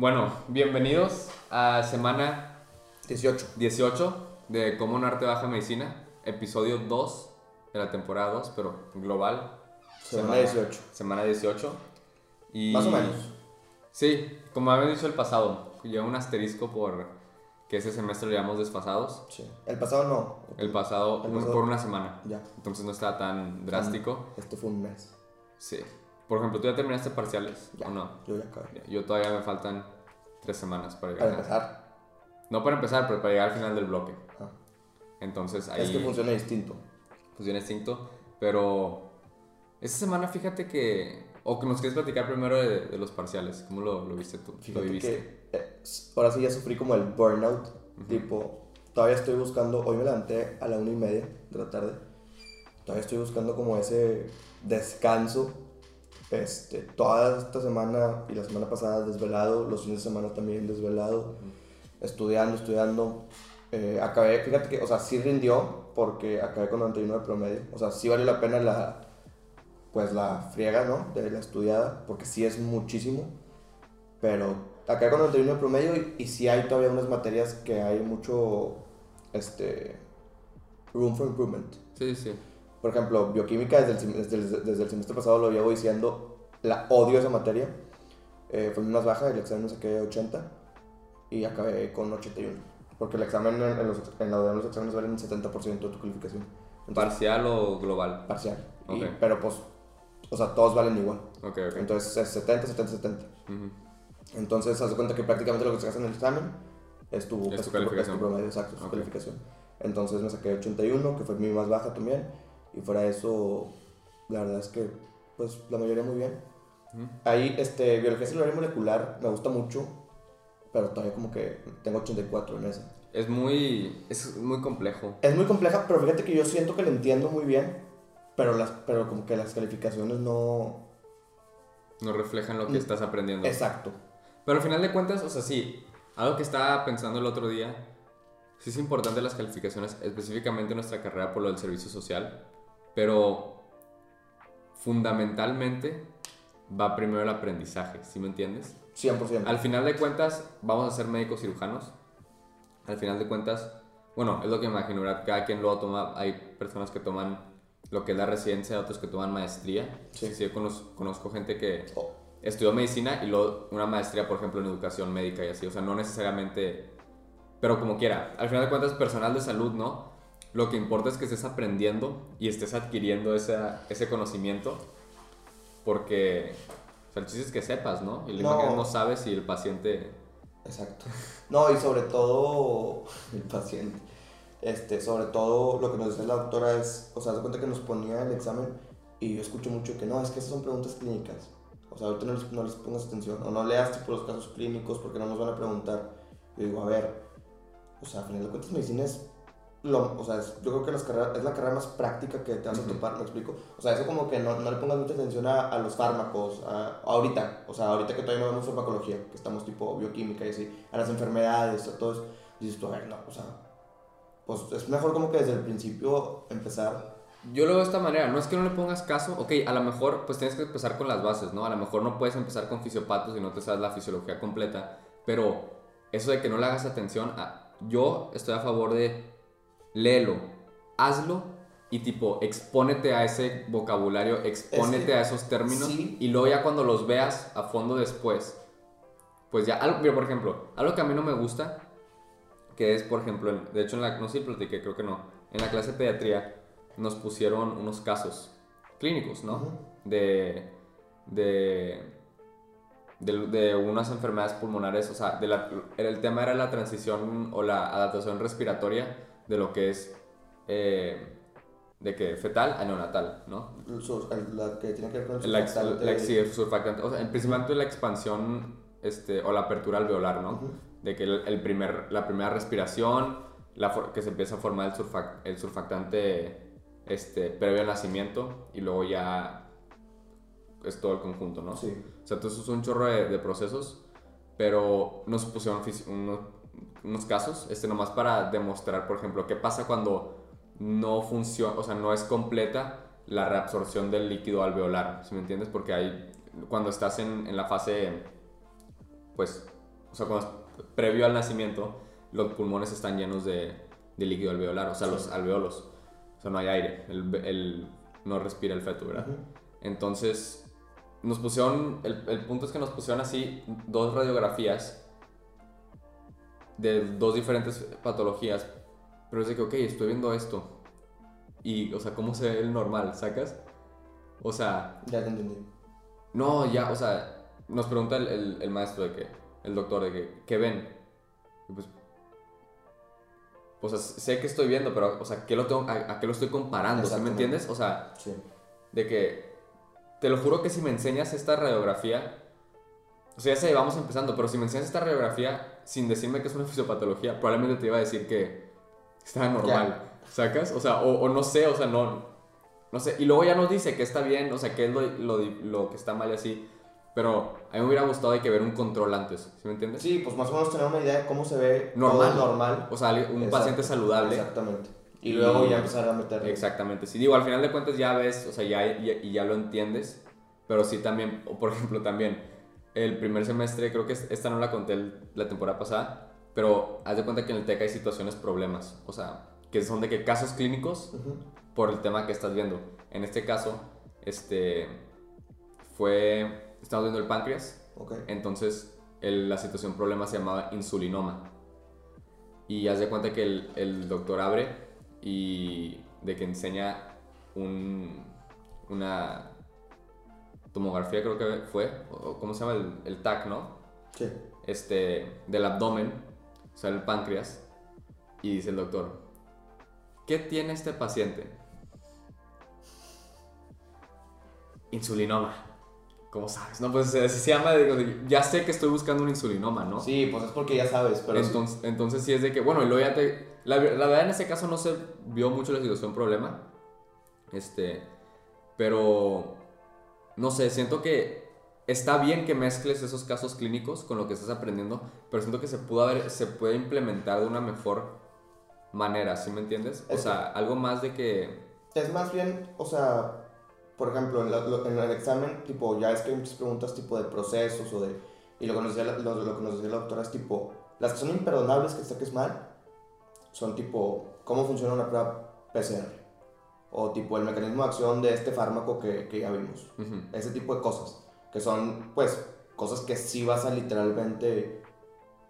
Bueno, bienvenidos a semana 18. 18 de Cómo un arte baja medicina, episodio 2 de la temporada 2, pero global. Semana 18. Semana 18. Y, Más o menos. Sí, como había dicho el pasado, lleva un asterisco por que ese semestre lo llevamos desfasados. Sí. El pasado no. El pasado, El pasado- por una semana. Ya. Entonces no estaba tan drástico. Este fue un mes. Sí. Por ejemplo, ¿tú ya terminaste parciales Ya. o no? Yo ya acabé. Yo todavía me faltan tres semanas para llegar. Para empezar. No para empezar, pero para llegar al final del bloque. ajá. Entonces ahí Es que funciona distinto. funciona distinto. Pero esta semana fíjate que... O que nos quieres platicar primero de, de los parciales. ¿Cómo lo, lo viste tú? ¿Lo Fíjate viviste? que eh, ahora sí ya sufrí como el burnout. Tipo, todavía estoy buscando. Hoy me levanté a la una y media de la tarde. Todavía estoy buscando como ese descanso. Este, toda esta semana y la semana pasada desvelado. Los fines de semana también desvelado. Estudiando, estudiando. Eh, acabé, fíjate que, o sea, sí rindió porque acabé con 99 de promedio. O sea, sí valió la pena la, pues la friega, ¿no? De la estudiada, porque sí es muchísimo. Pero acabé con 91 de promedio y, y sí hay todavía unas materias que hay mucho, este, room for improvement. Sí, sí. Por ejemplo, bioquímica desde el, desde el- desde el semestre pasado lo llevo diciendo, la odio esa materia. Eh, fue mi más baja, el examen me saqué 80 y acabé con 81. Porque el examen en, en los, en la de los exámenes valen 70% de tu calificación. Entonces, ¿Parcial o global? parcial. Y- Ok. pero pues, o sea, todos valen igual. Ok, ok. Entonces es 70, 70, 70. Ujú. Entonces, haz de cuenta que prácticamente lo que sacas en el examen es tu, Es tu es tu- calificación. tu promedio, exacto, es tu calificación. Entonces me saqué 81, que fue mi más baja también. Y fuera de eso, la verdad es que, pues, la mayoría muy bien. Ujú. Ahí, este, biología celular y molecular me gusta mucho, pero todavía como que tengo 84 en esa. Es muy... Es muy complejo. Es muy compleja, pero fíjate que yo siento que la entiendo muy bien, pero, las, pero como que las calificaciones no... No reflejan lo que Mm. estás aprendiendo. Exacto. Pero al final de cuentas, o sea, sí, algo que estaba pensando el otro día, sí es importante las calificaciones, específicamente en nuestra carrera por lo del servicio social, pero fundamentalmente va primero el aprendizaje, ¿sí me entiendes? 100%. Al final de cuentas, vamos a ser médicos cirujanos. Al final de cuentas, bueno, es lo que me imagino, ¿verdad? Cada quien lo toma, hay personas que toman lo que es la residencia, otros que toman maestría. Sí. Sí, yo conozco, conozco gente que Oh, estudió medicina y luego una maestría, por ejemplo, en educación médica y así. O sea, no necesariamente, pero como quiera. Al final de cuentas, personal de salud, ¿no? Lo que importa es que estés aprendiendo y estés adquiriendo esa, ese conocimiento. Porque, o sea, el chiste es que sepas, ¿no? Y No. no sabes si el paciente... Exacto. No, y sobre todo el paciente. Este, sobre todo lo que nos decía la doctora es, o sea, se cuenta que nos ponía el examen y yo escucho mucho que no, es que esas son preguntas clínicas. O sea, ahorita no les, no les pongas atención o no leas tipo los casos clínicos porque no nos van a preguntar. Yo digo, a ver, o sea, a final de cuentas medicina es lo, o sea, es- yo creo que las carreras, es la carrera más práctica que te vas a topar, ¿me explico? O sea, eso como que no, no le pongas mucha atención a, a los fármacos, a- ahorita, o sea, ahorita que todavía no vemos farmacología, que estamos tipo bioquímica y así, a las enfermedades, a todo eso, dices tú, a ver, no, o sea, pues es mejor como que desde el principio empezar, Yo lo veo de esta manera, no es que no le pongas caso, ok, a lo mejor pues tienes que empezar con las bases, ¿no? A lo mejor no puedes empezar con fisiopatos y no te sabes la fisiología completa, pero eso de que no le hagas atención, a- yo estoy a favor de léelo, hazlo y tipo expónete a ese vocabulario, expónete que- a esos términos sí. y luego ya cuando los veas a fondo después, pues ya, algo, mira, por ejemplo, algo que a mí no me gusta, que es, por ejemplo, en- de hecho, en la, no sé si platiqué, creo que no, en la clase de pediatría nos pusieron unos casos clínicos, ¿no? De, de, de, de unas enfermedades pulmonares, o sea, de la- el tema era la transición o la adaptación respiratoria de lo que es, eh, de que fetal a neonatal, ¿no? la que tiene que ver con el La, ex- la ex- sí, el surfactante, o sea, principalmente la expansión este, o la apertura alveolar, ¿no? Ujú. De que el, el primer, la primera respiración, la for- que se empieza a formar el, surfac- el surfactante este, previo al nacimiento y luego ya es todo el conjunto, ¿no? Sí. O sea, entonces es un chorro de, de procesos, pero nos pusieron unos, unos casos, este, nomás para demostrar, por ejemplo, qué pasa cuando no funciona, o sea, no es completa la reabsorción del líquido alveolar, ¿sí me entiendes? Porque hay, cuando estás en, en la fase, pues, o sea, cuando, previo al nacimiento, los pulmones están llenos de, de líquido alveolar, o sea, Sí. los alveolos. O sea, no hay aire, el, el- no respira el feto, ¿verdad? Entonces, nos pusieron, el, el punto es que nos pusieron así dos radiografías de dos diferentes patologías, pero es de que, ok, estoy viendo esto. Y, o sea, ¿cómo se ve el normal, sacas? O sea, Ya te entendí. no, ya, o sea, nos pregunta el, el- el maestro de que, el doctor de que, ¿qué ven? Y pues, o sea, sé que estoy viendo, pero, o sea, ¿qué lo tengo, a, a qué lo estoy comparando? ¿Sí me entiendes? O sea, Sí. de que, te lo juro que si me enseñas esta radiografía, o sea, ya sé, vamos empezando, pero si me enseñas esta radiografía sin decirme que es una fisiopatología, probablemente te iba a decir que está normal, ¿sacas? O sea, o, o no sé, o sea, no, no sé. Y luego ya nos dice que está bien, o sea, que es lo, lo, lo que está mal y así, pero a mí me hubiera gustado hay que ver un control antes, ¿sí me entiendes? Sí, pues más o menos tener una idea de cómo se ve Normal. todo normal. O sea, un Exacto, paciente saludable. Exactamente. Y Y- luego ya empezar a meter. Exactamente, sí, digo, al final de cuentas ya ves, o sea, ya, ya- y ya lo entiendes, pero sí también, o por ejemplo, también, el primer semestre, creo que es- esta no la conté la temporada pasada, pero haz de cuenta que en el TEC hay situaciones, problemas, o sea, que son de que casos clínicos Ujú. por el tema que estás viendo. En este caso, este, fue, estamos viendo el páncreas, Ok. entonces el- la situación problema se llamaba insulinoma. Y haz de cuenta que el, el doctor abre y de que enseña un, una tomografía, creo que fue, o ¿cómo se llama? El, el TAC, ¿no? Sí. Este, del abdomen, o sea, el páncreas. Y dice el doctor, ¿qué tiene este paciente? Insulinoma. ¿Cómo sabes? No, pues así se llama, digo, ya sé que estoy buscando un insulinoma, ¿no? Sí, pues es porque ya sabes, pero sí. entonces, entonces sí es de que, bueno, y luego ya te... La, la verdad en ese caso no se vio mucho la situación problema. Este, pero, no sé, siento que está bien que mezcles esos casos clínicos con lo que estás aprendiendo, pero siento que se, pudo haber, se puede implementar de una mejor manera, ¿sí me entiendes? O Es sea, algo más de que... Es más bien, o sea, por ejemplo, en, la- lo- en el examen, tipo, ya es que hay muchas preguntas tipo de procesos o de... Y lo que nos decía la, lo, lo que nos decía la doctora es tipo, las que son imperdonables que saques mal, son tipo, ¿cómo funciona una prueba PCR? O tipo, el mecanismo de acción de este fármaco que, que ya vimos. ujú, Ese tipo de cosas. Que son, pues, cosas que sí vas a literalmente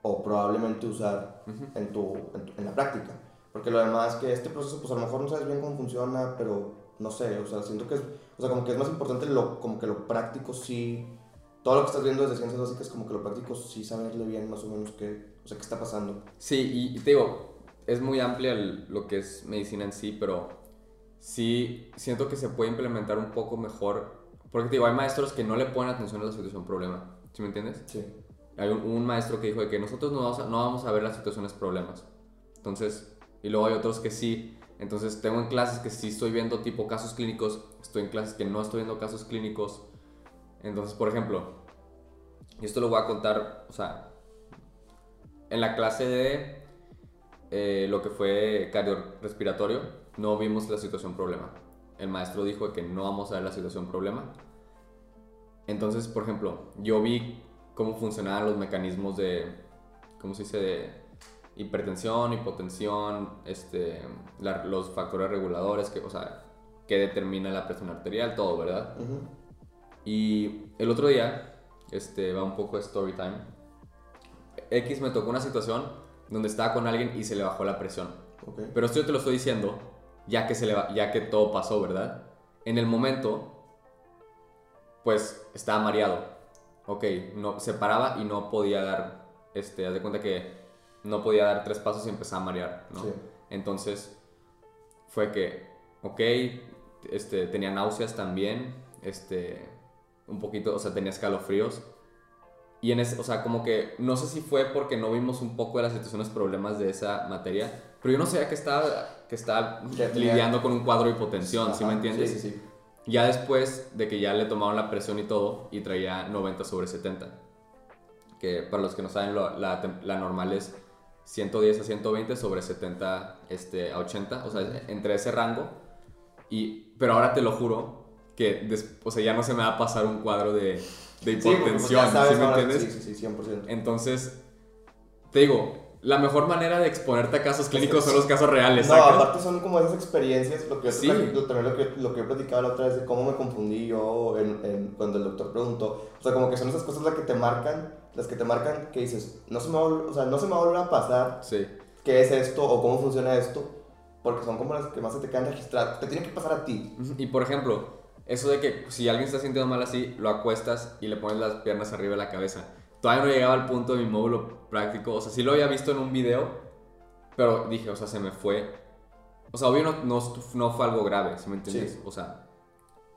o probablemente usar en, tu, en, tu- en la práctica. Porque lo demás que este proceso, pues a lo mejor no sabes bien cómo funciona, pero no sé, o sea, siento que es, o sea, como que es más importante lo, como que lo práctico sí, todo lo que estás viendo desde ciencias básicas, como que lo práctico sí saberle bien más o menos qué, o sea, qué está pasando. Sí, y, y te digo, es muy amplia el- lo que es medicina en sí, pero sí siento que se puede implementar un poco mejor. Porque te digo, hay maestros que no le ponen atención a la situación problema. ¿Sí me entiendes? Sí. Hay un, un maestro que dijo de que nosotros no vamos, a, no vamos a ver las situaciones problemas. Entonces, y luego hay otros que sí. Entonces, tengo en clases que sí estoy viendo tipo casos clínicos, estoy en clases que no estoy viendo casos clínicos. Entonces, por ejemplo, y esto lo voy a contar, o sea, en la clase de eh, lo que fue cardiorrespiratorio, no vimos la situación problema. El maestro dijo que no vamos a ver la situación problema. Entonces, por ejemplo, yo vi cómo funcionaban los mecanismos de, ¿cómo se dice? De hipertensión, hipotensión, este, la- los factores reguladores, que, o sea, que determina la presión arterial, todo, ¿verdad? Y el otro día, este, va un poco de story time. X me tocó una situación donde estaba con alguien y se le bajó la presión. Pero esto yo te lo estoy diciendo ya que, se le va- ya que todo pasó, ¿verdad? En el momento, pues estaba mareado. Ok, no, se paraba y no podía dar, este, haz de cuenta que no podía dar tres pasos y empezaba a marear, ¿no? Sí. Entonces, fue que, ok, este, tenía náuseas también, este, un poquito, o sea, tenía escalofríos. Y en ese, o sea, como que, no sé si fue porque no vimos un poco de las situaciones, problemas de esa materia, pero yo no sabía que estaba, que estaba lidiando con un cuadro de hipotensión, ¿sí me Ajá, entiendes? Sí, sí, sí. Ya después de que ya le tomaron la presión y todo, y traía 90 sobre 70. Que para los que no saben, la, normal es 110 a 120 sobre 70 este, a 80, o sea, entre ese rango. Y, pero ahora te lo juro que des- o sea, ya no se me va a pasar un cuadro de, pues, hipotensión, sabes ¿sí me ahora- entiendes? Sí, sí, sí, 100%. Entonces, te digo, la mejor manera de exponerte a casos clínicos son los casos reales. No, ¿sacas? aparte son como esas experiencias, lo que yo Sí. también lo que, lo que he platicado la otra vez de cómo me confundí yo en, en- cuando el doctor preguntó. O sea, como que son esas cosas las que te marcan, las que te marcan que dices, no se me va, o sea, no se me va a volver a pasar Sí. qué es esto o cómo funciona esto, porque son como las que más se te quedan registradas. Te tiene que pasar a ti. Y por ejemplo, eso de que si alguien está sintiendo mal así, lo acuestas y le pones las piernas arriba de la cabeza. Todavía no llegaba al punto de mi módulo práctico. O sea, sí lo había visto en un video, pero dije, o sea, se me fue. O sea, obvio no, no, no fue algo grave, ¿sí me entiendes? Sí. O sea,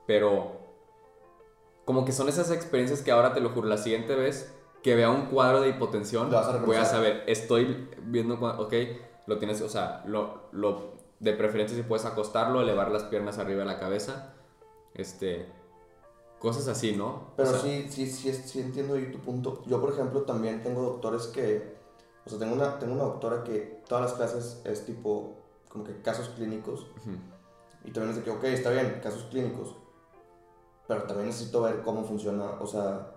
pero como que son esas experiencias que ahora te lo juro, la siguiente vez que vea un cuadro de hipotensión, a voy a saber, estoy viendo, ok, lo tienes, o sea, lo, lo, de preferencia si puedes acostarlo, elevar las piernas arriba de la cabeza, este, cosas así, ¿no? Pero O sea, sí, sí, sí, sí entiendo ahí tu punto. Yo, por ejemplo, también tengo doctores que, o sea, tengo una, tengo una doctora que todas las clases es tipo, como que casos clínicos. ujú, Y también es de que, ok, está bien, casos clínicos. Pero también necesito ver cómo funciona, o sea,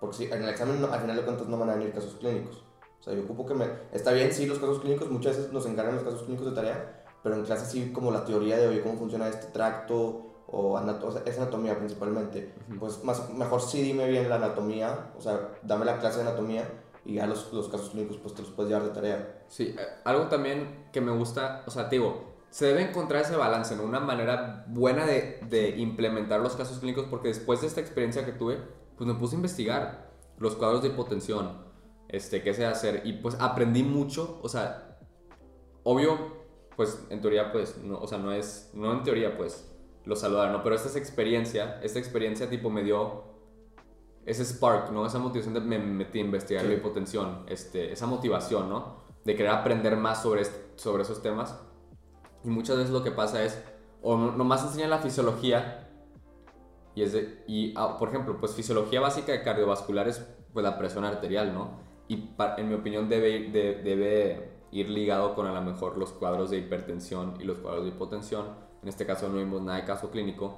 porque si en el examen no- al final de cuentas no van a venir casos clínicos. O sea, yo ocupo que me... Está bien, sí, los casos clínicos, muchas veces nos encargan los casos clínicos de tarea, pero en clase sí como la teoría de, oye, cómo funciona este tracto, o, anato- o sea, es anatomía principalmente. ujú. Pues más, mejor sí dime bien la anatomía, o sea, dame la clase de anatomía y ya los, los casos clínicos pues te los puedes llevar de tarea. Sí, eh, algo también que me gusta, o sea, te digo, se debe encontrar ese balance, ¿no? Una manera buena de, de implementar los casos clínicos, porque después de esta experiencia que tuve, pues me puse a investigar los cuadros de hipotensión, este, qué sé hacer, y pues aprendí mucho, o sea, obvio, pues en teoría, pues, no, o sea, no es, no en teoría, pues, lo saludar, ¿no? Pero esta es experiencia, esta experiencia tipo me dio ese spark, ¿no? Esa motivación de me metí a investigar Sí. la hipotensión, este, esa motivación, ¿no? De querer aprender más sobre, sobre esos temas. Y muchas veces lo que pasa es, o no- nomás enseñan la fisiología, y es de, y ah, por ejemplo, pues fisiología básica de cardiovascular es pues la presión arterial, ¿no? Y pa- en mi opinión debe, ir- de- debe ir ligado con a lo mejor los cuadros de hipertensión y los cuadros de hipotensión. En este caso no vimos nada de caso clínico,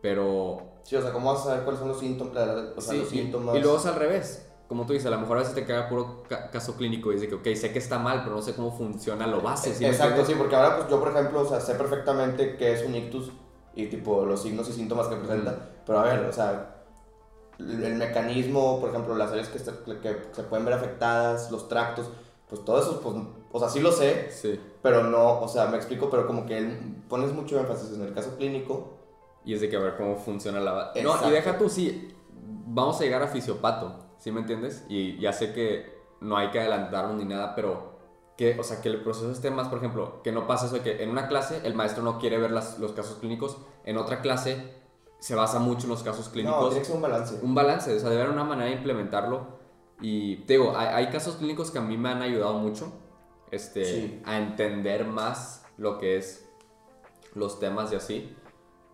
pero Sí, o sea, ¿cómo vas a saber cuáles son los síntomas? o sea, Sí, los y- síntomas? Y, luego es al revés. Como tú dices, a lo mejor a veces te queda puro ca- caso clínico y dices que, ok, sé que está mal, pero no sé cómo funciona lo base. ¿sí Exacto, sí, porque ahora pues yo, por ejemplo, o sea, sé perfectamente qué es un ictus y tipo los signos y síntomas que presenta, pero a ver, o sea, el, el mecanismo, por ejemplo, las áreas que, se- que se pueden ver afectadas, los tractos, pues todo eso, pues, o sea, sí lo sé, Sí. Pero no, o sea, me explico, pero como que él- pones mucho énfasis en el caso clínico. Y es de que a ver cómo funciona la base. No, Exacto. y deja tú, sí, vamos a llegar a fisiopato, ¿sí me entiendes? Y ya sé que no hay que adelantarnos ni nada, pero que, o sea, que el proceso esté más, por ejemplo, que no pasa eso de que en una clase el maestro no quiere ver las- los casos clínicos, en otra clase se basa mucho en los casos No, clínicos. tiene que ser un balance. un balance, o sea, debe haber una manera de implementarlo. Y te digo, hay, hay casos clínicos que a mí me han ayudado mucho este, Sí. a entender más lo que es los temas y así.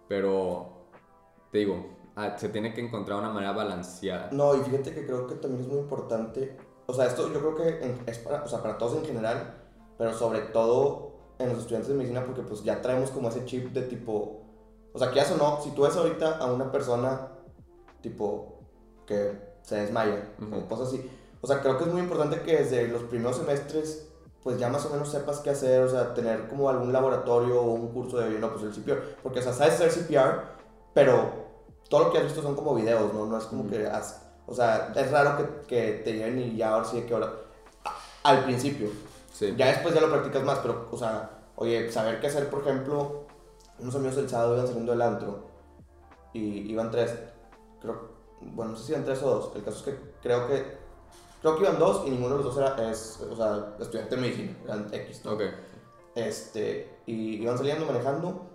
Pero te digo, ah, se tiene que encontrar una manera balanceada. No, y fíjate que creo que también es muy importante. O sea, esto yo creo que es para, o sea, para todos en general, pero sobre todo en los estudiantes de medicina, porque pues ya traemos como ese chip de tipo. O sea, que ya o no, si tú ves ahorita a una persona tipo que se desmaya Ujú. o cosas así, o sea, creo que es muy importante que desde los primeros semestres pues ya más o menos sepas qué hacer, o sea, tener como algún laboratorio o un curso de, no, pues el CPR, porque, o sea, sabes hacer CPR, pero todo lo que has visto son como videos, ¿no? No es como que has, o sea, es raro que, que te lleven y ya ahora sí de que ahora, al principio, Sí. ya después ya lo practicas más, pero, o sea, oye, saber qué hacer, por ejemplo, unos amigos el sábado iban saliendo del antro y iban tres, creo, bueno, no sé si iban tres o dos, el caso es que creo que, creo que iban dos y ninguno de los dos era, es, o sea, estudiante de medicina, eran X, ¿no? Ok. Este, y iban saliendo manejando,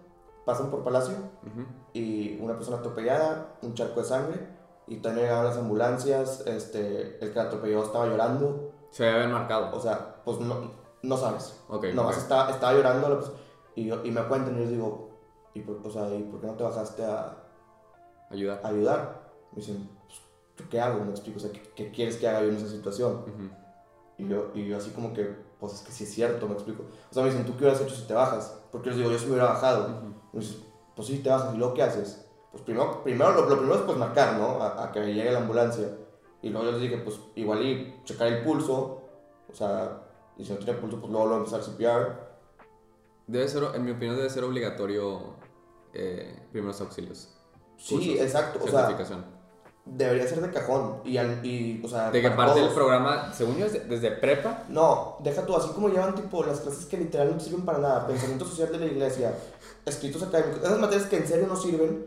pasan por Palacio Ujú. y una persona atropellada, un charco de sangre, y también llegaban las ambulancias, este, el que atropelló estaba llorando, Se debe haber marcado. o sea, pues no, no sabes, Ok. nomás ok. estaba, estaba llorando, pers- y, yo- y me cuentan y les digo, ¿y por, o sea, ¿y por qué no te bajaste a, Ayudar. a ayudar? Me dicen, pues, ¿yo qué hago? Me explico, o sea, ¿qué, qué quieres que haga yo en esa situación? Ujú. Y yo, y yo así como que, pues es que sí es cierto, me explico. O sea, me dicen, ¿tú qué hubieras hecho si te bajas? Porque yo les digo, yo se me hubiera bajado. Ujú. Y me dicen, pues sí, te bajas. ¿Y luego qué haces? Pues primero, primero lo, lo primero es pues marcar, ¿no? A, a que llegue la ambulancia. Y luego yo les dije, pues igual y checar el pulso O sea, y si no tiene pulso, pues luego lo empezar CPR. Debe ser, en mi opinión, debe ser obligatorio eh, primeros auxilios. Sí, Cursos, exacto. O sea. Debería ser de cajón. Y, y o sea, de que parte del programa, según yo, es de- desde prepa. No, deja tú, así como llevan tipo las clases que literal no sirven para nada, pensamiento social de la iglesia, escritos académicos, esas materias que en serio no sirven,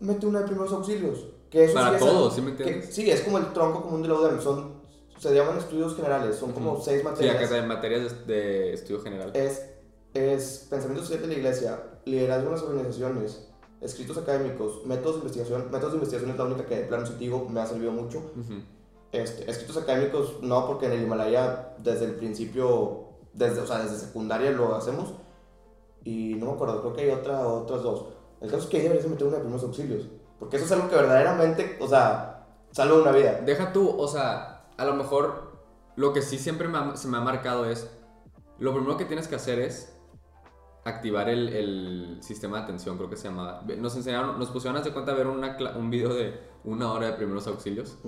mete una de primeros auxilios. Que eso Para sí es todos, el- ¿sí me que- entiendes? sí, es como el tronco común de la son, se llaman estudios generales, son como Ujú. seis Sí, acá materias. en materias de, de estudio general. es, es pensamiento social de la iglesia, liderazgo en las organizaciones, escritos académicos, métodos de investigación, métodos de investigación es la única que de plano digo me ha servido mucho. Ujú. Este, escritos académicos no, porque en el Himalaya desde el principio, desde, o sea, desde secundaria lo hacemos. Y no me acuerdo, creo que hay otra, otras dos. El caso es que ahí deberías meter una de primeros auxilios. Porque eso es algo que verdaderamente, o sea, salva una vida. Deja tú, o sea, a lo mejor lo que sí siempre me ha- se me ha marcado es, lo primero que tienes que hacer es activar el, el sistema de atención, creo que se llamaba. Nos enseñaron, nos pusieron, haz de cuenta, a ver una, un video de una hora de primeros auxilios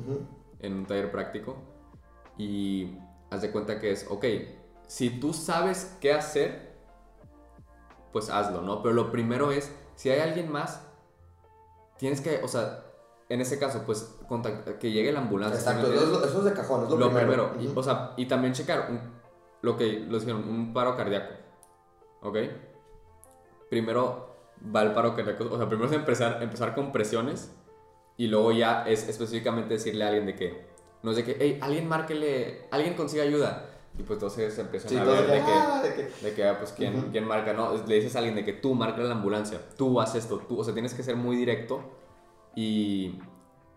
en un taller práctico y haz de cuenta que es, ok, si tú sabes qué hacer, pues hazlo, ¿no? Pero lo primero es, si hay alguien más, tienes que, o sea, en ese caso, pues contact- que llegue la ambulancia. ¿sí me Exacto, eso eso es de cajón, es lo, lo primero. primero. y, o sea, y también checar un- lo que lo dijeron, un paro cardíaco. ¿Ok? Primero va el paro cardíaco. O sea, primero es empezar, empezar con presiones y luego ya es específicamente decirle a alguien de que, no es de que, hey, alguien márquele, alguien consiga ayuda. Y pues entonces se empiezan Sí, a ver de que, ah, de que- de que, ah, pues, ¿quién, Ujú. quién marca? No, le dices a alguien de que tú marca la ambulancia, tú haces esto, tú, o sea, tienes que ser muy directo y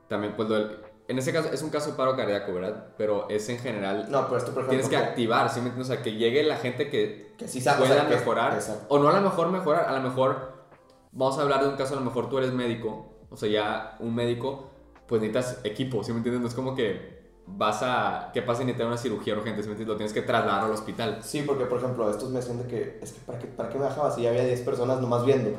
también, pues, lo del- en ese caso es un caso de paro cardíaco, ¿verdad? Pero es en general, No, pero esto, por ejemplo, tienes que activar, ¿sí me entiendes? O sea, que llegue la gente que que sí sabe, o pueda sea, que- mejorar, o no a lo mejor mejorar, a lo mejor, vamos a hablar de un caso, a lo mejor tú eres médico, o sea, ya un médico, pues necesitas equipo, ¿sí me entiendes? No es como que vas a, ¿qué pasa si necesitas una cirugía urgente? ¿sí me entiendes? Lo tienes que trasladar al hospital. Sí, porque por ejemplo, estos me decían de que, es que ¿para qué, para qué me dejabas si ya había 10 personas nomás viendo?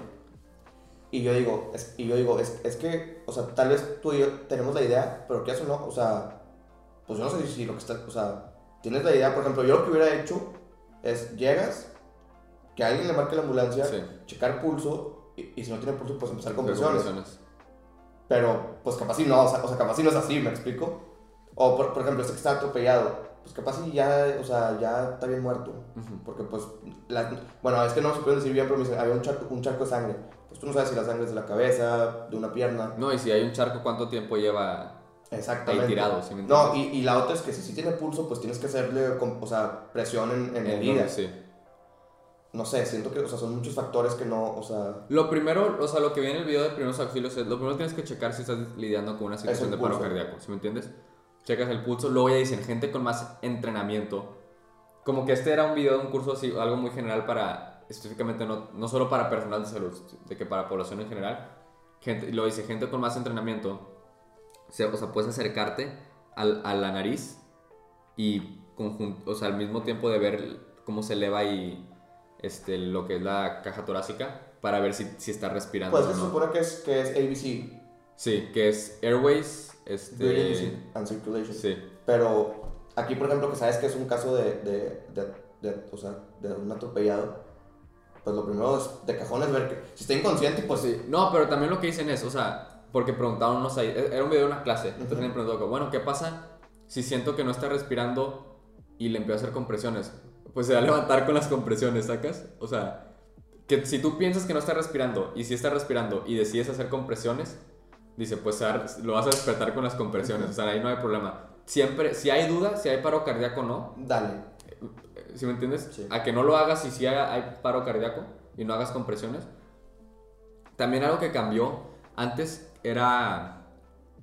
Y yo digo, es, y yo digo, es, es que, o sea, tal vez tú y yo tenemos la idea, pero ¿qué haces no? O sea, pues yo no sé si, lo que está, o sea, tienes la idea, por ejemplo, yo lo que hubiera hecho es, llegas, que alguien le marque la ambulancia, Sí. checar pulso, y, y si no tiene pulso, pues empezar con presiones. Pero, pues capaz si no, o sea, o sea, capaz si no es así, ¿me explico? O, por, por ejemplo, este que está atropellado, pues capaz si ya, o sea, ya está bien muerto. Ujú. Porque, pues, la- bueno, es que no se puede decir bien, pero me dicen, había un charco, un charco de sangre. Pues tú no sabes si la sangre es de la cabeza, de una pierna. No, y si hay un charco, ¿cuánto tiempo lleva Exactamente. ahí tirado? ¿sí me No, y, y la otra es que si sí tiene pulso, pues tienes que hacerle, o sea, presión en, en En donde- sí. No sé, siento que, o sea, son muchos factores que no, o sea, Lo primero, o sea, lo que viene en el video de primeros auxilios es, lo primero tienes que checar si estás lidiando con una situación el de paro cardíaco, ¿sí me entiendes? Checas el pulso, luego ya dicen gente con más entrenamiento. Como que este era un video de un curso así, algo muy general para, específicamente no, no solo para personal de salud, de que para población en general. Gente, luego dice gente con más entrenamiento, se- o sea, puedes acercarte al- a la nariz y conjun- o sea, al mismo tiempo de ver cómo se eleva y este, lo que es la caja torácica para ver si, si está respirando pues o se no. supone que es, que es ABC, Sí, que es Airways, Este... and Circulation. Sí, Pero aquí, por ejemplo, que sabes que es un caso de, de, de, de- o sea, de un atropellado, pues lo primero es de cajón es ver que si está inconsciente, pues sí. No, pero también lo que dicen es, o sea, porque preguntaban unos ahí, e, era un video de una clase, entonces Ujú. le preguntó, bueno, ¿qué pasa si siento que no está respirando y le empiezo a hacer compresiones? Pues se va a levantar con las compresiones, ¿sacas? O sea, que si tú piensas que no está respirando y si está respirando y decides hacer compresiones, dice, pues lo vas a despertar con las compresiones, o sea, ahí no hay problema. Siempre, si hay duda, si hay paro cardíaco o no, dale. ¿Sí me entiendes? Sí. A que no lo hagas y si hay, hay paro cardíaco y no hagas compresiones. También algo que cambió, antes era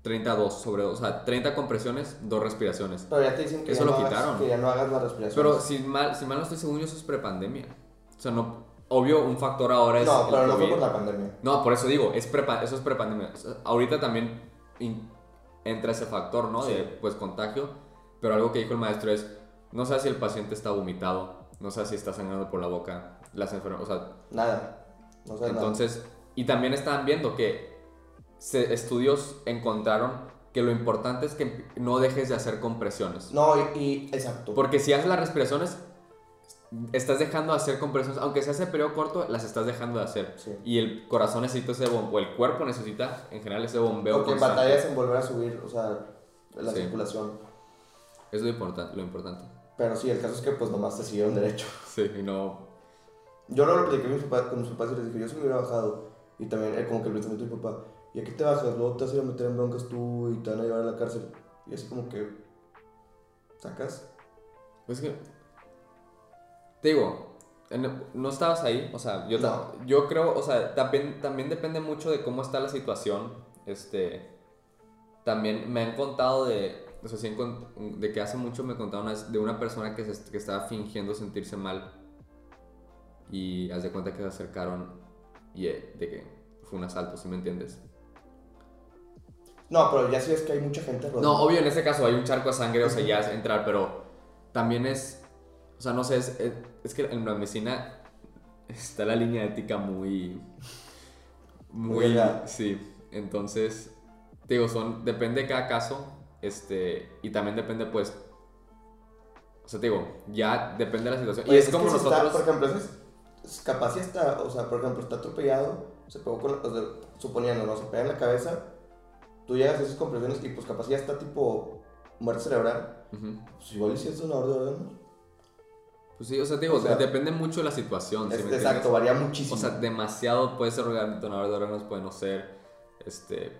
32 sobre 2, o sea, 30 compresiones, 2 respiraciones. Pero ya te dicen que, Eso ya, lo no hagas, quitaron. que ya no hagas. Pero si mal, si mal no estoy según yo, eso es prepandemia. O sea, no, obvio, un factor ahora es. no, pero no fue por la pandemia. No, por eso digo, es prepa- eso es prepandemia. Ahorita también entra ese factor, ¿no? De Sí. pues contagio. Pero algo que dijo el maestro es, no sé si el paciente está vomitado, no sé si está sangrando por la boca, las enfermedades, o sea, Nada. No sabes nada. entonces, y también estaban viendo que se- estudios encontraron que lo importante es que no dejes de hacer compresiones. No, y, y- exacto. Porque si haces las respiraciones, estás dejando de hacer compresiones, aunque sea ese periodo corto, las estás dejando de hacer. Sí. Y el corazón necesita ese bombeo, o el cuerpo necesita en general ese bombeo Porque constante. batallas en volver a subir, o sea, la Sí. circulación. Es lo importante, lo importante. Pero sí, el caso es que pues nomás te siguieron derecho. Sí, y no... Yo lo platiqué con mis papás, y les dije, yo sí me hubiera bajado. Y también eh, como que el pensamiento de mi papá, ¿y aquí te bajas? Luego te vas a ir a meter en broncas tú y te van a llevar a la cárcel. Y así como que, ¿sacas? Pues que... Te digo, no estabas ahí, o sea, yo, creo, o sea, también, también depende mucho de cómo está la situación. Este... También me han contado de... O sea, sí de que hace mucho me contaron de una persona que, se- que estaba fingiendo sentirse mal y haz de cuenta que se acercaron y eh, de que fue un asalto, ¿sí me entiendes? No, pero ya sí es que hay mucha gente. No, obvio, en este caso hay un charco de sangre, o sea, ya es entrar, pero también es, o sea, no sé, es, es- es que en la medicina está la línea ética muy, Muy muy, delgada. sí, entonces, te digo, son, depende de cada caso, este, y también depende, pues, o sea, te digo, ya depende de la situación, y es, como nosotros, Está, por ejemplo, es- capaz si está, o sea, por ejemplo, está atropellado, se pegó con, o sea, suponiendo, ¿no? Se pega en la cabeza, tú llegas a esas compresiones y pues capaz ya está tipo muerte cerebral. Ujú. Pues igual si es de órganos. Pues sí, o sea, te digo, O sea, depende mucho de la situación, ¿sí Es- me entiendes? exacto, varía muchísimo. O sea, demasiado puede ser organ- donador de órganos, puede no ser. Este.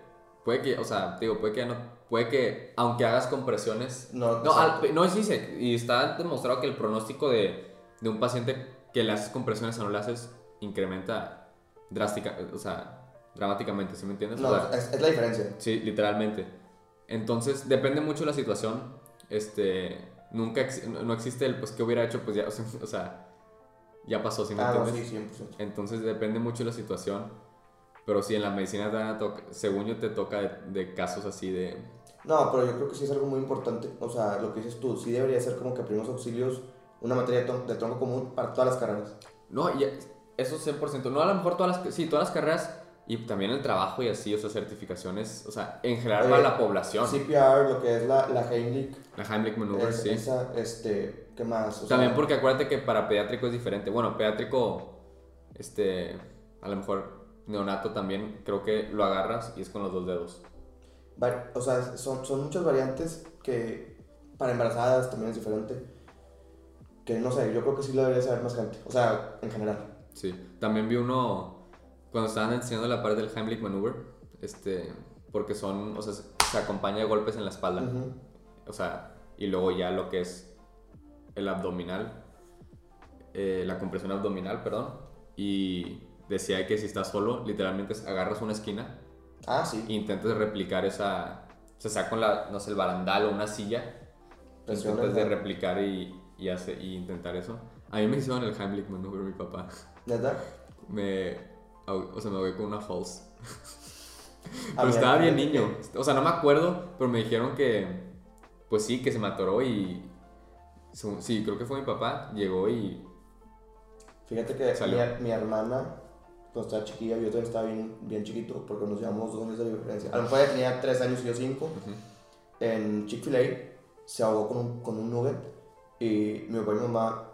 Puede que, o sea, te digo, puede que no. Puede que, aunque hagas compresiones. no, No, al- no, sí, sí, y está demostrado que el pronóstico de, de un paciente que le haces compresiones o no le haces incrementa drástica, o sea, dramáticamente, ¿sí me entiendes? No, O sea, es, es la diferencia. Sí, literalmente. Entonces, depende mucho de la situación. Este, nunca ex- no no existe el, pues, ¿qué hubiera hecho? Pues ya, o sea, ya pasó, ¿sí me Ah, no, entiendes? sí, 100%. Entonces, depende mucho de la situación. Pero sí, en la medicina, te van a toca- según yo, te toca de, de casos así de... No, pero yo creo que sí es algo muy importante. O sea, lo que dices tú, sí debería ser como que primeros auxilios una materia de, de tronco común para todas las carreras. No, y eso 100%. No, a lo mejor todas las... Sí, todas las carreras y también el trabajo y así, o sea, certificaciones, o sea, en general Oye, para la población. CPR, lo que es la, la Heimlich, La Heimlich Maneuver, es- sí. esa, este, ¿qué más? O También sea, porque acuérdate que para pediátrico es diferente. Bueno, pediátrico, este, a lo mejor neonato también, creo que lo agarras y es con los dos dedos. O sea, son, son muchas variantes que para embarazadas también es diferente. Que no sé, yo creo que sí lo debería saber más gente. O sea, en general. Sí. También vi uno cuando estaban enseñando la parte del Heimlich Maneuver, este, porque son, o sea, se, acompaña de golpes en la espalda. Ujú. O sea, y luego ya lo que es el abdominal, eh, la compresión abdominal, perdón. Y decía que si estás solo, literalmente agarras una esquina Ah, sí. e intentas replicar esa, o sea, sea con la, no sé, el barandal o una silla, intentas de replicar y, y, hace, y intentar eso. A mí me hicieron el Heimlich Maneuver mi papá. ¿Neta? Me, o sea, me ahogué con una Halls. A Pero estaba bien niño. O sea, no me acuerdo, pero me dijeron que, pues sí, que se me atoró y... Sí, creo que fue mi papá, llegó y... Fíjate que Salió. mi, mi hermana, cuando estaba chiquilla, yo también estaba bien, bien chiquito, porque nos llevamos dos años de diferencia. A lo mejor ella tenía tres años y yo cinco. Ujú. En Chick-fil-A se ahogó con un, con un nugget y mi papá y mi mamá,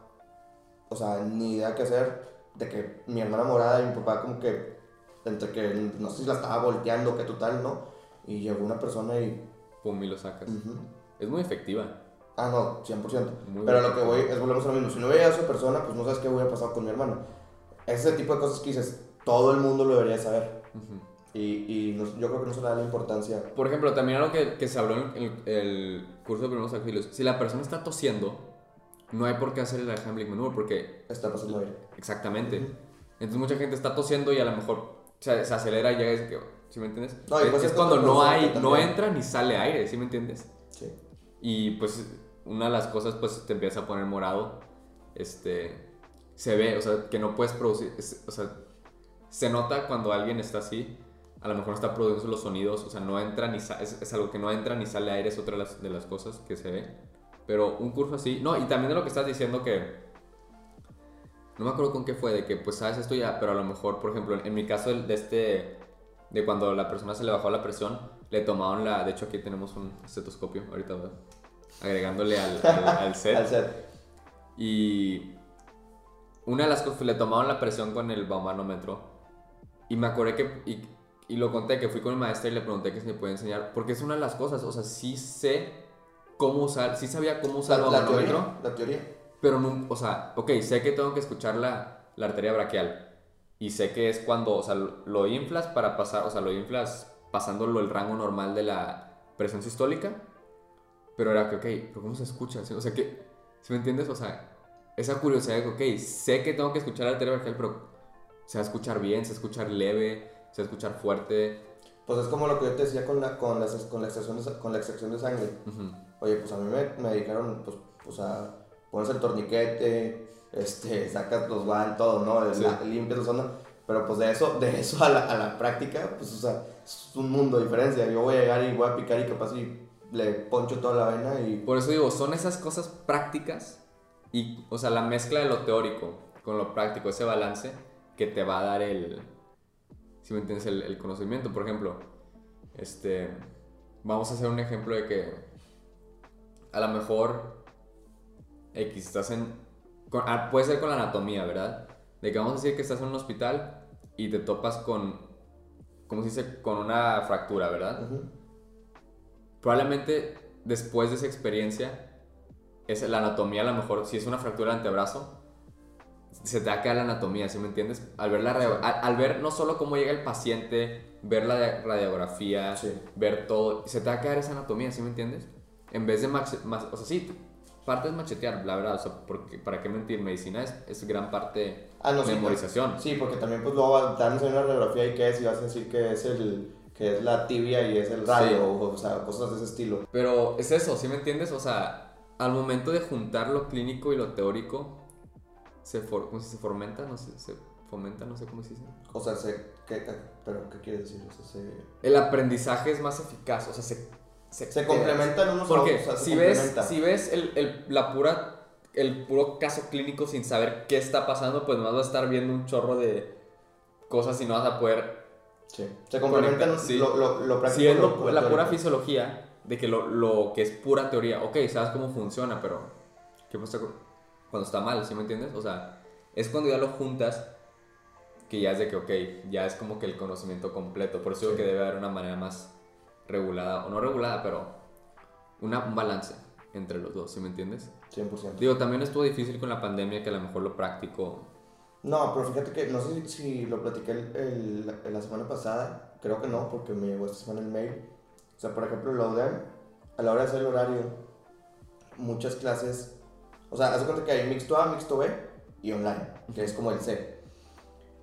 o sea, ni idea qué hacer, de que mi hermana morada y mi papá como que, entre que no sé si la estaba volteando, que total, ¿no? Y llegó una persona y... Pum, y lo sacas. Es muy efectiva. Ah, no, 100%. Muy Pero a lo que voy es volvemos a lo mismo. Si no hubiera llegado esa persona, pues no sabes qué hubiera pasado con mi hermano. Ese tipo de cosas que dices, todo el mundo lo debería saber. Y, y no- yo creo que no se le da la importancia. Por ejemplo, también algo que, que se habló en el, el curso de primeros auxilios. Si la persona está tosiendo, no hay por qué hacer el Heimlich Maneuver porque Está pasando aire. Exactamente. Ujú. Entonces mucha gente está tosiendo y a lo mejor se, se acelera y ya es que, ¿sí me entiendes? No, y es, pues es cuando no hay, no entra ni sale aire, ¿sí me entiendes? Sí. Y pues una de las cosas pues te empieza a poner morado, este, se ve, o sea, que no puedes producir, es- o sea, se nota cuando alguien está así, a lo mejor no está produciendo los sonidos, o sea, no entra ni sale, es, es algo que no entra ni sale aire, es otra de las, de las cosas que se ve. Pero un curso así, no, y también de lo que estás diciendo que, no me acuerdo con qué fue, de que pues sabes esto ya, pero a lo mejor, por ejemplo, en, en mi caso de este, de cuando la persona se le bajó la presión, le tomaron la. De hecho, aquí tenemos un estetoscopio, ahorita veo, agregándole al, al, al set. Al set. Y una de las cosas, le tomaron la presión con el baumanómetro. Y me acordé que, y, y lo conté, que fui con mi maestra y le pregunté que si me puede enseñar. Porque es una de las cosas, o sea, sí sé cómo usar, sí sabía cómo usar La, el la teoría. La teoría. Pero no, o sea, ok, sé que tengo que escuchar la, la arteria braquial. Y sé que es cuando, o sea, lo, inflas para pasar, o sea, lo inflas pasándolo el rango normal de la presión sistólica. Pero era que, ok, pero ¿cómo se escucha? O sea, que, ¿sí me entiendes? O sea, esa curiosidad de que, ok, sé que tengo que escuchar la arteria braquial, pero se va a escuchar bien, se va a escuchar leve, se va a escuchar fuerte. Pues es como lo que yo te decía con la, con la, con la, extracción, de, con la extracción de sangre. Ujú. Oye, pues a mí me, me dijeron, pues, o sea, pones el torniquete, este, sacas los guantes, todo, ¿no? Sí. limpias la zona. Pero pues de eso, de eso a la, a la práctica, pues, o sea, es un mundo de diferencia. Yo voy a llegar y voy a picar y capaz y le poncho toda la vena y... Por eso digo, son esas cosas prácticas y, o sea, la mezcla de lo teórico con lo práctico, ese balance que te va a dar el, si me entiendes, el, el conocimiento. Por ejemplo, este, vamos a hacer un ejemplo de que a lo mejor X, estás en, con- ah, puede ser con la anatomía, ¿verdad? De que vamos a decir que estás en un hospital y te topas con, ¿cómo se dice? Con una fractura, ¿verdad? Probablemente después de esa experiencia, es la anatomía a lo mejor, si es una fractura de antebrazo, se te va a quedar la anatomía, ¿sí me entiendes? Al ver, la al, al ver no solo cómo llega el paciente, ver la radiografía, Sí. ver todo, se te va a quedar esa anatomía, ¿sí me entiendes? En vez de, mache- ma- o sea, sí, parte es machetear, la verdad, o sea, porque, ¿para qué mentir? Medicina es, es gran parte Ah, no, memorización. Sí, porque también pues luego te van a enseñar una radiografía y qué es y vas a decir que es el que es la tibia y es el radio, Sí. o, o sea, cosas de ese estilo. Pero es eso, ¿sí me entiendes? O sea, al momento de juntar lo clínico y lo teórico, se, for, ¿cómo se fomenta, no sé, se fomenta, no sé cómo se dice. O sea, se, ¿qué, pero ¿qué quiere decir? O sea, se, El aprendizaje es más eficaz, o sea, se... Se, se complementan unos Porque o sea, se si ves, si ves el, el- la pura, el puro caso clínico sin saber qué está pasando, pues más vas a estar viendo un chorro de cosas y no vas a poder Sí. Se complementan Sí. lo, lo, lo práctico. Si es lo- la pura fisiología, de que lo, lo que es pura teoría, ok, sabes cómo funciona, pero ¿qué pasa cu- cuando está mal? ¿Sí me entiendes? O sea, es cuando ya lo juntas que ya es de que, ok, ya es como que el conocimiento completo. Por eso digo Sí. que debe haber una manera más regulada, o no regulada, pero una, un balance entre los dos, ¿sí me entiendes? 100%. Digo, también estuvo difícil con la pandemia que a lo mejor lo práctico... No, pero fíjate que no sé si, lo platiqué el, el- la semana pasada, creo que no, porque me llegó esta semana el mail. O sea, por ejemplo, la UDEM, a la hora de hacer el horario, muchas clases, o sea, haz de cuenta que hay mixto A, mixto B y online, que es como el C.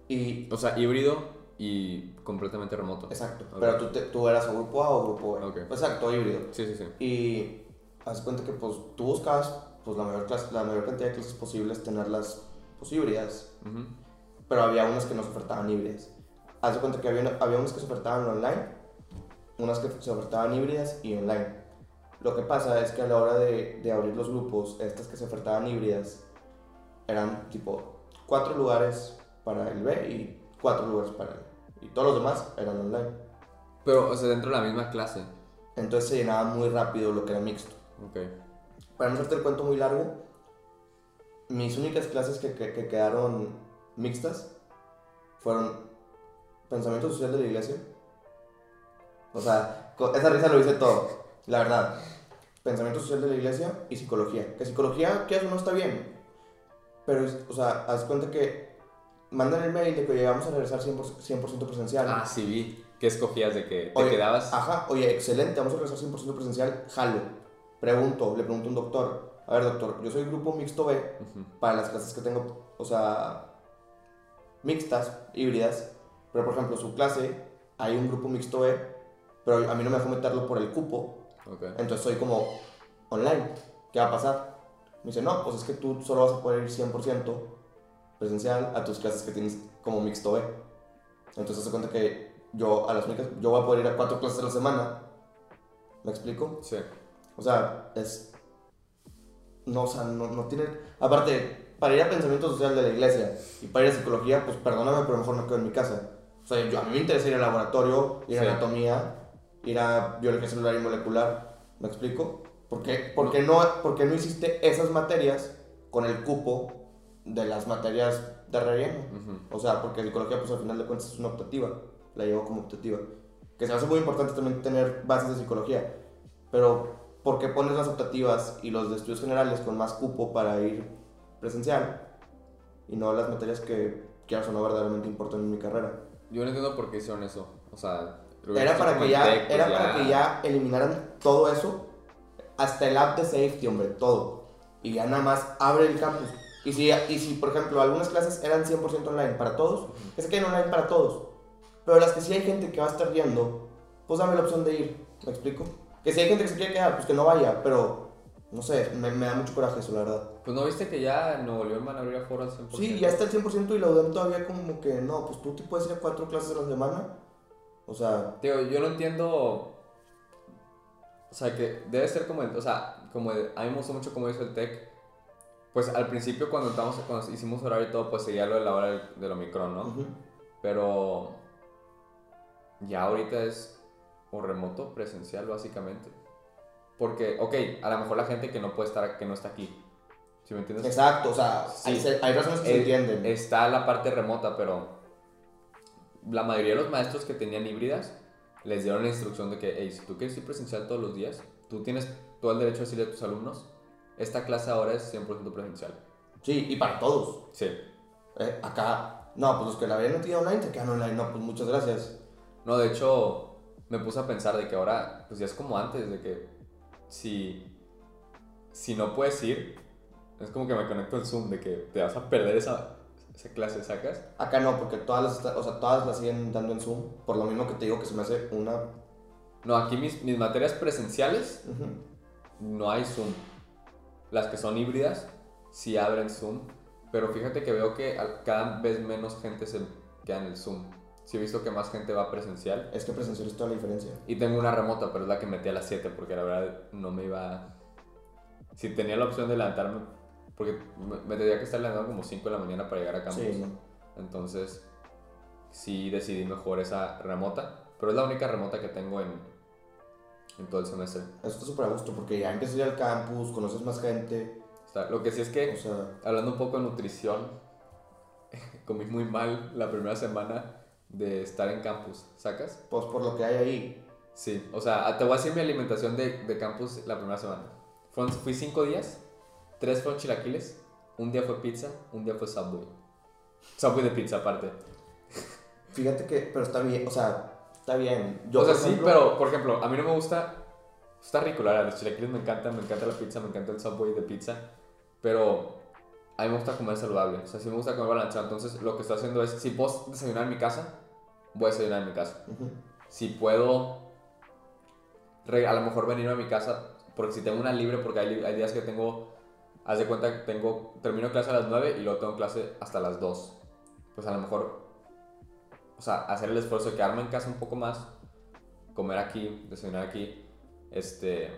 Y, O sea, híbrido y completamente remoto. exacto, Ok. pero tú, te- tú eras o grupo A o grupo B. Ok. Exacto, híbrido. Sí, sí, sí. Y haz cuenta que pues tú buscabas pues, la, mayor clase, la mayor cantidad de clases posibles, tenerlas pues, híbridas. Ujú. pero había unas que no se ofertaban híbridas. Haz de cuenta que había, había unas que se ofertaban online, unas que se ofertaban híbridas y online. Lo que pasa es que a la hora de, de abrir los grupos, estas que se ofertaban híbridas eran tipo cuatro lugares para el B y cuatro lugares para el Y todos los demás eran online. Pero, o sea, dentro de la misma clase. Entonces se llenaba muy rápido lo que era mixto. Ok. Para no hacerte el cuento muy largo, mis únicas clases que, que- que quedaron mixtas fueron pensamiento social de la iglesia. O sea, esa risa lo hice todo, la verdad. Pensamiento social de la iglesia y psicología. Que psicología, que eso no está bien. Pero, o sea, haz cuenta que mandan el mail de que llegamos a regresar 100%, 100% presencial. Ah, sí vi. ¿Qué escogías? ¿De que te Oye, quedabas? Ajá, oye, excelente, vamos a regresar 100% presencial, jalo. Pregunto, le pregunto a un doctor, a ver doctor, yo soy grupo mixto B Ujú. para las clases que tengo, o sea, mixtas, híbridas, pero por ejemplo, su clase, hay un grupo mixto B, pero a mí no me dejó meterlo por el cupo, Ok. entonces soy como online, ¿qué va a pasar? Me dice, no, pues es que tú solo vas a poder ir 100% presencial a tus clases que tienes como mixto B. Entonces se cuenta que yo a las únicas, yo voy a poder ir a cuatro clases a la semana. ¿Me explico? Sí. O sea, es... No, o sea, no, no tiene... Aparte, para ir a pensamiento social de la iglesia y para ir a psicología, pues perdóname, pero mejor me quedo en mi casa. O sea, yo, a mí me interesa ir al laboratorio, ir a Sí. anatomía, ir a biología celular y molecular. ¿Me explico? ¿Por qué, por qué no, por qué no hiciste esas materias con el cupo de las materias de relleno? Ujú. O sea, porque psicología, pues al final de cuentas es una optativa. La llevo como optativa. Que se me hace muy importante también tener bases de psicología. Pero, ¿por qué pones las optativas y los de estudios generales con más cupo para ir presencial? Y no las materias que, quieras o no, verdaderamente importan en mi carrera. Yo no entiendo por qué hicieron eso. O sea, Era para que ya, Tech, pues era para que ya eliminaran todo eso. Hasta el app de safety, hombre, todo. Y ya nada más abre el campus. Y si, y si, por ejemplo, algunas clases eran 100% online para todos, que se queden online para todos. Pero las que sí hay gente que va a estar yendo, pues dame la opción de ir. ¿Me explico? Que si hay gente que se quiere quedar, pues que no vaya. Pero, no sé, me, me da mucho coraje eso, la verdad. Pues no viste que ya Nuevo León van a abrir aforo al 100%. Sí, ya está el 100% y la UDEM todavía como que no, pues tú te puedes ir a cuatro clases a la semana. O sea, Digo, yo no entiendo. O sea, que debe ser como. el- O sea, como. el- a mí me gustó mucho como hizo el tech. Pues al principio, cuando, entramos, cuando hicimos horario y todo, pues seguía lo de la hora del, del Omicron, ¿no? ujú. Pero. Ya ahorita es. O remoto, presencial, básicamente. Porque, ok, a lo mejor la gente que no puede estar, que no está aquí. ¿Sí me entiendes? exacto, o sea, Sí. hay, hay razones que se Eh, entienden. Está la parte remota, pero la mayoría de los maestros que tenían híbridas les dieron la instrucción de que, hey, si tú quieres ir presencial todos los días, tú tienes todo el derecho a decirle a tus alumnos, esta clase ahora es 100% presencial. Sí, y para todos. Sí. Eh, acá, no, pues los que la habían metido online se quedan online. No, pues muchas gracias. No, de hecho, me puse a pensar de que ahora, pues ya es como antes, de que si, si no puedes ir, es como que me conecto al Zoom, de que te vas a perder esa, esa clase, ¿sacas? Acá no, porque todas las, o sea, todas las siguen dando en Zoom. Por lo mismo que te digo que se me hace una. No, aquí mis, mis materias presenciales no hay Zoom. Las que son híbridas sí abren Zoom, pero fíjate que veo que cada vez menos gente se queda en el Zoom. Sí he visto que más gente va presencial Es que presencial es toda la diferencia. y tengo una remota, pero es la que metí a las 7 porque la verdad no me iba... Si tenía la opción de levantarme, porque me, tendría que estar levantando como 5 de la mañana para llegar a campus. Sí. Entonces sí decidí mejor esa remota, pero es la única remota que tengo en, en todo el semestre. Eso está súper a gusto porque ya empiezas a ir al campus, conoces más gente. Está- lo que sí es que... O sea, Hablando un poco de nutrición, comí muy mal la primera semana de estar en campus, ¿sacas? pues por lo que hay ahí. Sí, o sea, te voy a decir mi alimentación de, de campus la primera semana. Fueron, fui cinco días, tres fueron chilaquiles, un día fue pizza, un día fue Subway. Subway de pizza aparte. Fíjate que, pero está bien, o sea, está bien. Yo, o sea, sí, pero por ejemplo, a mí no me gusta, está rico, la verdad, los chilaquiles me encantan, me encanta la pizza, me encanta el Subway de pizza, pero a mí me gusta comer saludable, o sea, sí me gusta comer balanceado, entonces lo que estoy haciendo es, si puedo desayunar en mi casa, voy a desayunar en mi casa. Si puedo, a lo mejor venir a mi casa, porque si tengo una libre, porque hay, hay días que tengo, haz de cuenta que tengo, termino clase a las 9 y luego tengo clase hasta las 2. Pues a lo mejor, o sea, hacer el esfuerzo de quedarme en casa un poco más, comer aquí, desayunar aquí, este,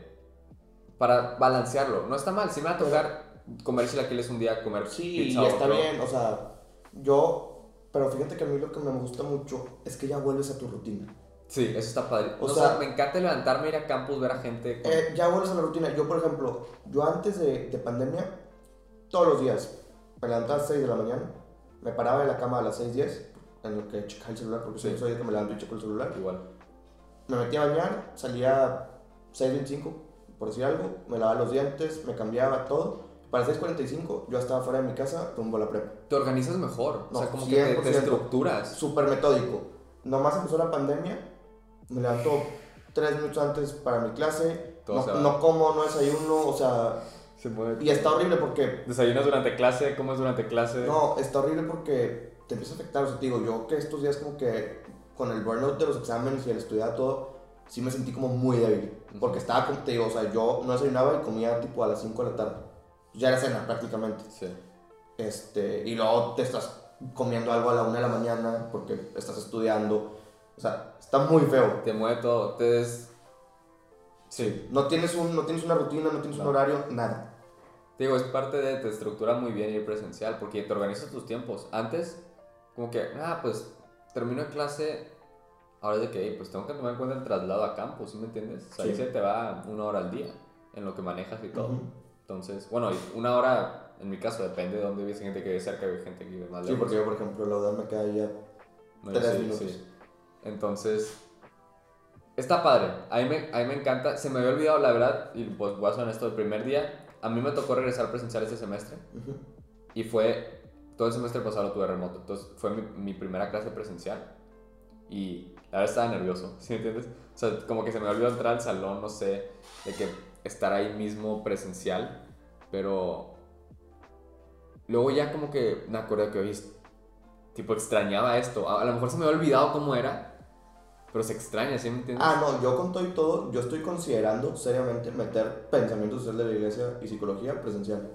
para balancearlo. No está mal, si me va a tocar comer chilaquiles un día, comer Sí, pizza y está otro. bien, o sea, yo, pero fíjate que a mí lo que me gusta mucho es que ya vuelves a tu rutina. Sí, eso está padre. O O, sea- sea, me encanta levantarme, ir a campus, ver a gente. con- Eh, ya vuelves a la rutina. Yo, por ejemplo, yo antes de, de pandemia, todos los días, me levantaba a las 6 de la mañana, me paraba de la cama a las 6.10, en lo que checaba el celular, porque Sí. soy el que me levanto y checo el celular. Igual. Me metía a bañar, salía 6.25, por decir algo, me lavaba los dientes, me cambiaba todo. Para 6.45 yo estaba fuera de mi casa rumbo a la prepa. Te organizas mejor. No, o sea, como que te, te 100%. estructuras. Súper metódico. Nomás empezó la pandemia, me levanto 3 minutos antes para mi clase, no, no como, no desayuno, o sea... Se mueve. Y está horrible porque... Desayunas durante clase, comes durante clase. No, está horrible porque te empieza a afectar. O sea, te digo, yo que estos días como que con el burnout de los exámenes y el estudiar todo, sí me sentí como muy débil. Porque estaba, como te digo, o sea, yo no desayunaba y comía tipo a las 5 de la tarde. Ya era cena prácticamente. Sí. Este, y luego te estás comiendo algo a la 1 de la mañana porque estás estudiando. O sea, está muy feo. Te mueve todo. Te des... Sí. No tienes, un, no tienes una rutina, no tienes No. un horario, nada. Te digo, es parte de... Te estructura muy bien ir presencial porque te organizas tus tiempos. Antes, como que, ah, pues termino clase Ahora es de que, pues tengo que tomar en cuenta el traslado a campo, ¿sí me entiendes? O sea, ahí Sí. se te va una hora al día en lo que manejas y todo. Ujú. Entonces, bueno, y una hora, en mi caso, depende de dónde vives. Gente que vive cerca, hay gente que vive más Sí, lejos. porque yo, por ejemplo, la UDAM me queda ya tres sí, minutos. sí. Entonces, está padre. A mí, me, a mí me encanta. Se me había olvidado, la verdad, y pues voy a ser honesto, el primer día, a mí me tocó regresar presencial este semestre. Ujú. Y fue, todo el semestre pasado tuve remoto. Entonces, fue mi, mi primera clase presencial. Y la verdad estaba nervioso, ¿sí entiendes? O sea, como que se me olvidó entrar al salón, no sé, de que estar ahí mismo presencial. Pero luego ya como que me acordé que hoy, tipo, extrañaba esto. A, a lo mejor se me había olvidado cómo era, pero se extraña, ¿sí me entiendes? Ah, no, yo con todo y todo, yo estoy considerando seriamente meter pensamiento social de la iglesia y psicología presencial.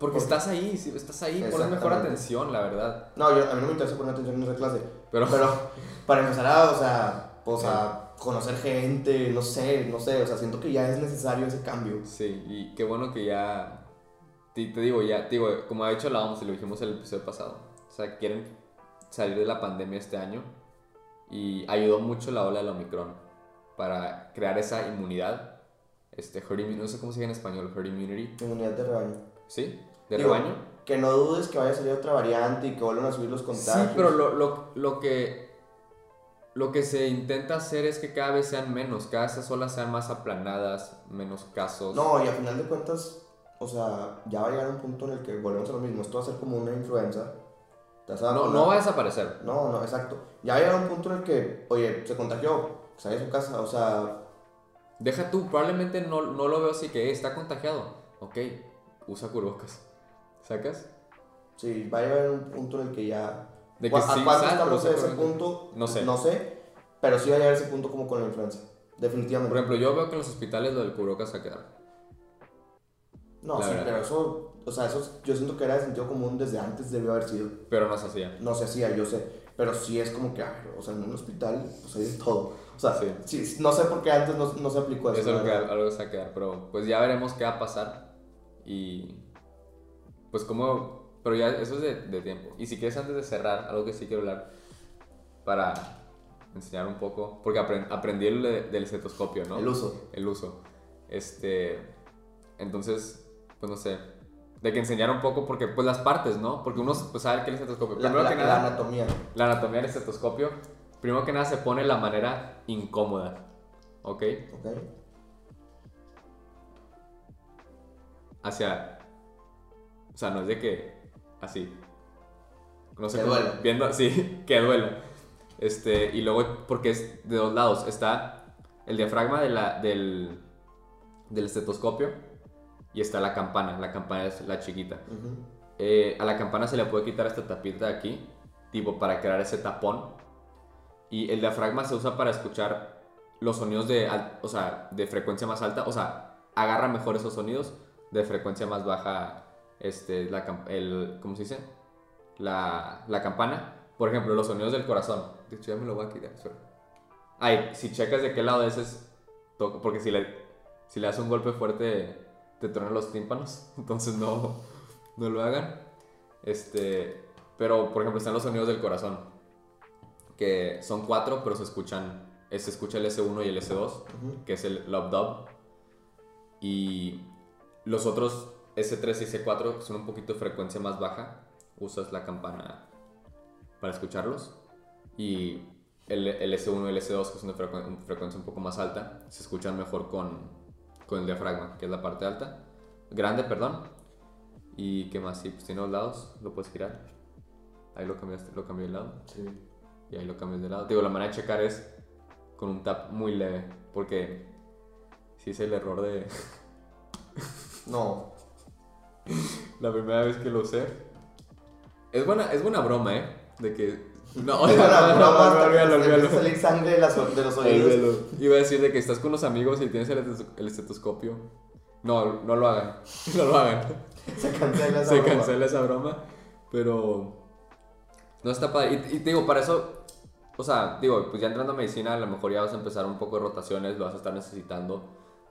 Porque ¿por estás ahí, sí, estás ahí, pones mejor atención, la verdad. No, yo, a mí no me interesa poner atención en esa clase. Pero, Pero para empezar a, o sea, pues a conocer gente, no sé, no sé, o sea, siento que ya es necesario ese cambio. Sí, y qué bueno que ya. Te, te digo, ya, te digo, como ha dicho la OMS y lo dijimos el episodio pasado. O sea, quieren salir de la pandemia este año. Y ayudó mucho la ola del Omicron para crear esa inmunidad. Este, herd immunity, no sé cómo se dice en español, herd immunity. Inmunidad de rebaño. ¿Sí? ¿De Digo, rebaño? Que no dudes que vaya a salir otra variante y que vuelvan a subir los contagios. Sí, pero lo, lo, lo que. Lo que se intenta hacer es que cada vez sean menos, cada vez esas olas sean más aplanadas, menos casos. No, y a final de cuentas, o sea, ya va a llegar un punto en el que volvemos a lo mismo. Esto va a ser como una influenza. ¿Te vas a no, no va a desaparecer. No, no, exacto. Ya va a llegar un punto en el que, oye, se contagió, sale de su casa, o sea, Deja tú, probablemente no, no lo veo así que "Eh, está contagiado. Ok, usa cubrebocas. ¿Sacas? sí, va a llegar un punto en el que ya... De que ¿A sí, cuánto sal, estamos en ese punto? No sé. No sé, pero sí va a llegar ese punto como con la influenza. Definitivamente. Por ejemplo, yo veo que en los hospitales lo del cubrebocas a quedar. no, la sí, verdad. pero eso, o sea, eso yo siento que era de sentido común desde antes debió haber sido. Pero no se hacía. No se hacía, yo sé, pero sí es como que, ay, o sea, en un hospital, pues hay de todo. O sea, Sí. sí, no sé por qué antes no, no se aplicó eso. Eso es lo que algo se va a quedar. Pero pues ya veremos qué va a pasar. Y pues como... Pero ya eso es de, de tiempo. Y si quieres antes de cerrar, algo que sí quiero hablar para enseñar un poco. Porque apren- aprendí el de- del estetoscopio, ¿no? El uso. el uso. Este, entonces, pues no sé, de que enseñar un poco, porque pues las partes, ¿no? Porque uno pues, sabe que el estetoscopio, La, primero la- que la nada, anatomía. la anatomía del estetoscopio, primero que nada se pone la manera incómoda, ¿ok? ¿Ok? Hacia, sea, no es de que, así, no sé Que cómo- duela. viendo, sí, que duela. Este, y luego, porque es de dos lados, está el diafragma de la, del, del estetoscopio y está la campana, la campana es la chiquita. Eh, a la campana se le puede quitar esta tapita de aquí, tipo para crear ese tapón. Y el diafragma se usa para escuchar los sonidos de, o sea, de frecuencia más alta, o sea, agarra mejor esos sonidos de frecuencia más baja, este, la, el, ¿cómo se dice? La, la campana. Por ejemplo, los sonidos del corazón. De hecho, ya me lo voy a quitar. Ay, si checas de qué lado ese es, toca- porque si le, si le das un golpe fuerte, te tronan los tímpanos. Entonces no, no lo hagan. Este, pero por ejemplo están los sonidos del corazón, que son cuatro, pero se escuchan, se escucha el S1 y el S2, Ujú. que es el love dub. Y los otros S3 y S4 que son un poquito de frecuencia más baja, usas la campana para escucharlos. Y el, el S1 y el S2, que son de frecuen- frecuencia un poco más alta, se escuchan mejor con, con el diafragma, que es la parte alta. Grande, perdón. ¿Y qué más? Sí, pues tiene dos lados, lo puedes girar. Ahí lo cambiaste, lo cambié de lado. Sí. Y ahí lo cambias de lado. Digo, la manera de checar es con un tap muy leve, porque si es el error de No. la primera vez que lo usé. Es buena, es buena broma, ¿eh? De que... No, Es una broma hasta que olvídalo, te empieza a olvídalo. salir sangre de, las- de los oídos. Iba a decir de que estás con los amigos y tienes el estetoscopio. No, no lo hagan. No lo hagan. Se cancela esa Se broma. cancela esa broma. Pero. No está padre. Y, y te digo, para eso. O sea, digo, pues ya entrando a medicina, a lo mejor ya vas a empezar un poco de rotaciones, lo vas a estar necesitando.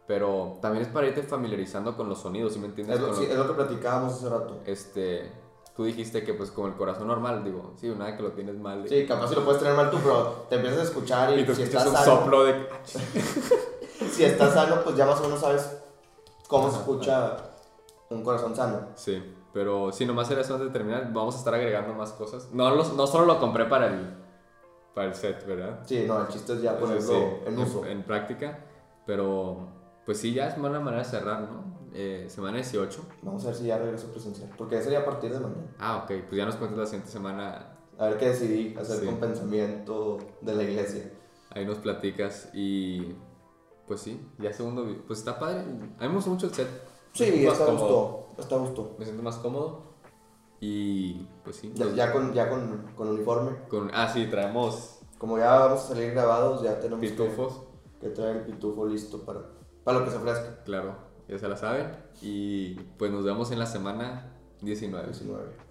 Pero también es para irte familiarizando con los sonidos, ¿sí me entiendes? Es lo, Con sí, es lo que platicábamos hace rato. este. tú dijiste que pues como el corazón normal, digo, sí, una vez que lo tienes mal. de- Sí, capaz si lo puedes tener mal tú, pero te empiezas a escuchar y, y tú si estás un sano, soplo de... si estás sano, pues ya más o menos sabes cómo se Ajá, escucha un corazón sano. Sí, pero sí, nomás era eso antes de terminar. Vamos a estar agregando más cosas. No, los- no solo lo compré para el, para el set, ¿verdad? Sí, no, el chiste es ya ponerlo sí, en uso. En, práctica. Pero, pues sí, ya es buena manera de cerrar, ¿no? Eh, semana 18. Vamos a ver si ya regreso presencial, porque eso sería a partir de mañana. Ah, ok, pues ya nos cuentas la siguiente semana. A ver qué decidí hacer Sí. con pensamiento de la iglesia. Ahí nos platicas y. Pues sí, ya segundo. vi- Pues está padre. A mí me gustó mucho el set. Sí, está gusto, está gusto. Me siento más cómodo. Y pues sí. Ya, ya con, ya con, con uniforme. con- ah, sí, traemos Como ya vamos a salir grabados, ya tenemos que- pitufos. que, traer el pitufo listo para, para lo que se ofrezca. Claro, ya se la saben. Y pues nos vemos en la semana 19. 19.